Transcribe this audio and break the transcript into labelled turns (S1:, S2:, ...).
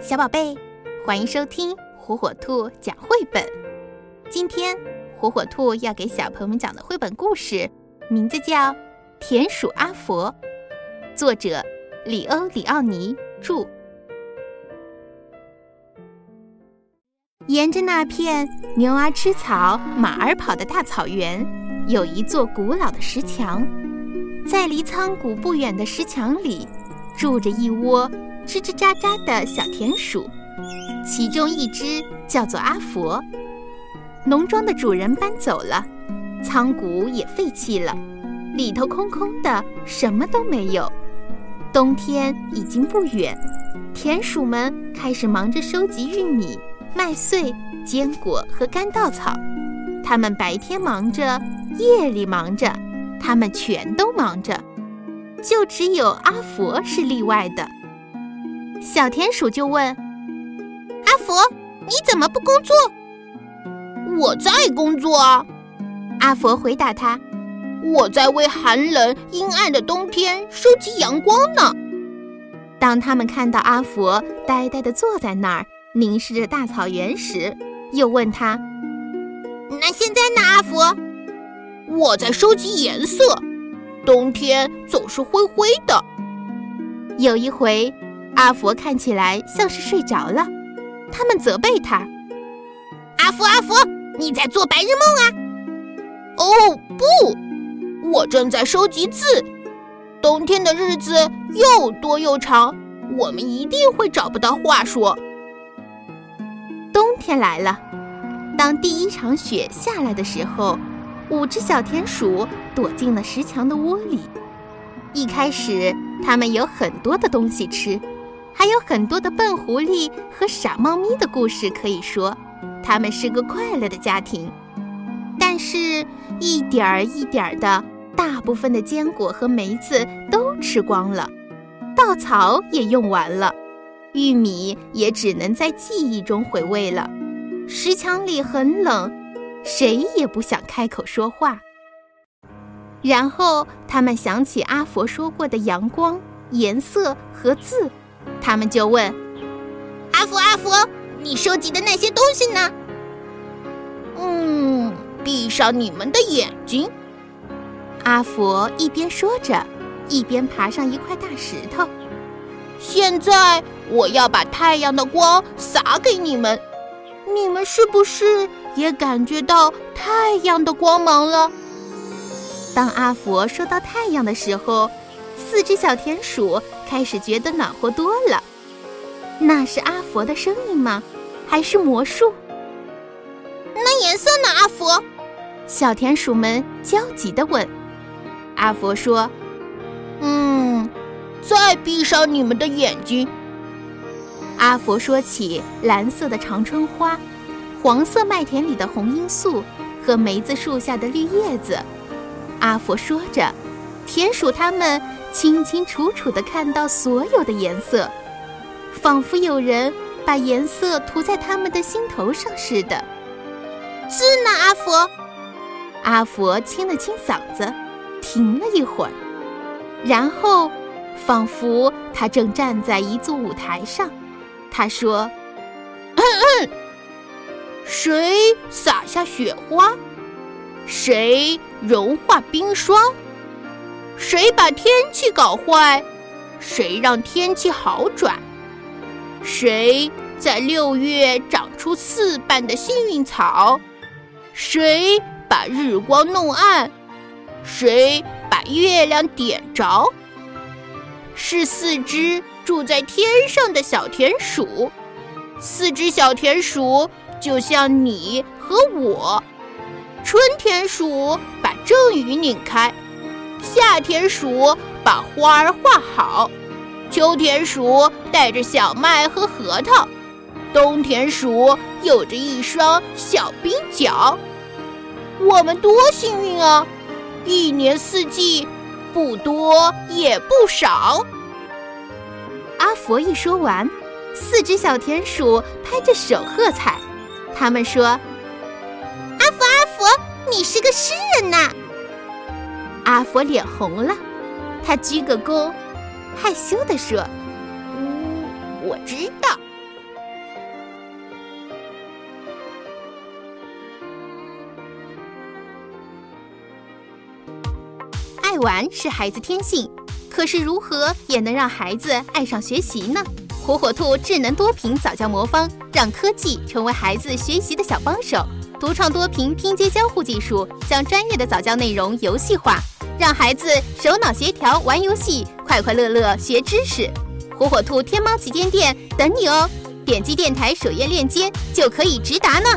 S1: 小宝贝，欢迎收听火火兔讲绘本。今天火火兔要给小朋友们讲的绘本故事，名字叫《田鼠阿佛》，作者里欧里奥尼著。沿着那片牛儿吃草、马儿跑的大草原，有一座古老的石墙。在离仓谷不远的石墙里，住着一窝。吱吱喳喳的小田鼠，其中一只叫做阿佛。农庄的主人搬走了，仓谷也废弃了，里头空空的，什么都没有。冬天已经不远，田鼠们开始忙着收集玉米、麦穗、坚果和干稻草。它们白天忙着，夜里忙着，它们全都忙着，就只有阿佛是例外的。小田鼠就问：“阿福，你怎么不工作？”“
S2: 我在工作啊。”
S1: 阿佛回答他：“
S2: 我在为寒冷阴暗的冬天收集阳光呢。”
S1: 当他们看到阿佛呆呆地坐在那儿凝视着大草原时，又问他：“
S3: 那现在呢，阿佛？”“
S2: 我在收集颜色，冬天总是灰灰的。”
S1: 有一回。阿佛看起来像是睡着了，他们责备他：“
S3: 阿佛，阿佛，你在做白日梦啊？”“
S2: 哦，不，我正在收集字。冬天的日子又多又长，我们一定会找不到话说。”
S1: 冬天来了，当第一场雪下来的时候，五只小田鼠躲进了石墙的窝里。一开始，它们有很多的东西吃。还有很多的笨狐狸和傻猫咪的故事可以说，他们是个快乐的家庭。但是，一点儿一点儿的，大部分的坚果和梅子都吃光了，稻草也用完了，玉米也只能在记忆中回味了。石墙里很冷，谁也不想开口说话。然后，他们想起阿佛说过的阳光、颜色和字。他们就问：“
S3: 阿佛，阿佛，你收集的那些东西呢？”“
S2: 嗯，闭上你们的眼睛。”
S1: 阿佛一边说着，一边爬上一块大石头。
S2: “现在我要把太阳的光洒给你们，你们是不是也感觉到太阳的光芒了？”
S1: 当阿佛说到太阳的时候，四只小田鼠。开始觉得暖和多了，那是阿佛的声音吗？还是魔术？
S3: 那颜色呢？阿佛，
S1: 小田鼠们焦急地问。
S2: 阿佛说：“嗯，再闭上你们的眼睛。”
S1: 阿佛说起蓝色的长春花，黄色麦田里的红罂粟和梅子树下的绿叶子。阿佛说着，田鼠它们。清清楚楚地看到所有的颜色，仿佛有人把颜色涂在他们的心头上似的。
S3: 是呢，阿佛？
S1: 阿佛清了清嗓子，停了一会儿，然后，仿佛他正站在一座舞台上，他说：“
S2: 谁洒下雪花？谁融化冰霜？”谁把天气搞坏？谁让天气好转？谁在六月长出四瓣的幸运草？谁把日光弄暗？谁把月亮点着？是四只住在天上的小田鼠。四只小田鼠就像你和我。春田鼠把阵雨拧开。夏田鼠把花儿画好，秋田鼠带着小麦和核桃，冬田鼠有着一双小冰脚。我们多幸运啊！一年四季，不多也不少。
S1: 阿佛一说完，四只小田鼠拍着手喝彩。他们说：“
S3: 阿佛，阿佛，你是个诗人呐！”
S1: 阿佛脸红了，他鞠个躬，害羞地说，
S2: 嗯，我知道。
S1: 爱玩是孩子天性，可是如何也能让孩子爱上学习呢？火火兔智能多屏早教魔方，让科技成为孩子学习的小帮手。独创多屏拼接交互技术，将专业的早教内容游戏化。让孩子手脑协调玩游戏，快快乐乐学知识。火火兔天猫旗舰店等你哦！点击电台首页链接就可以直达呢。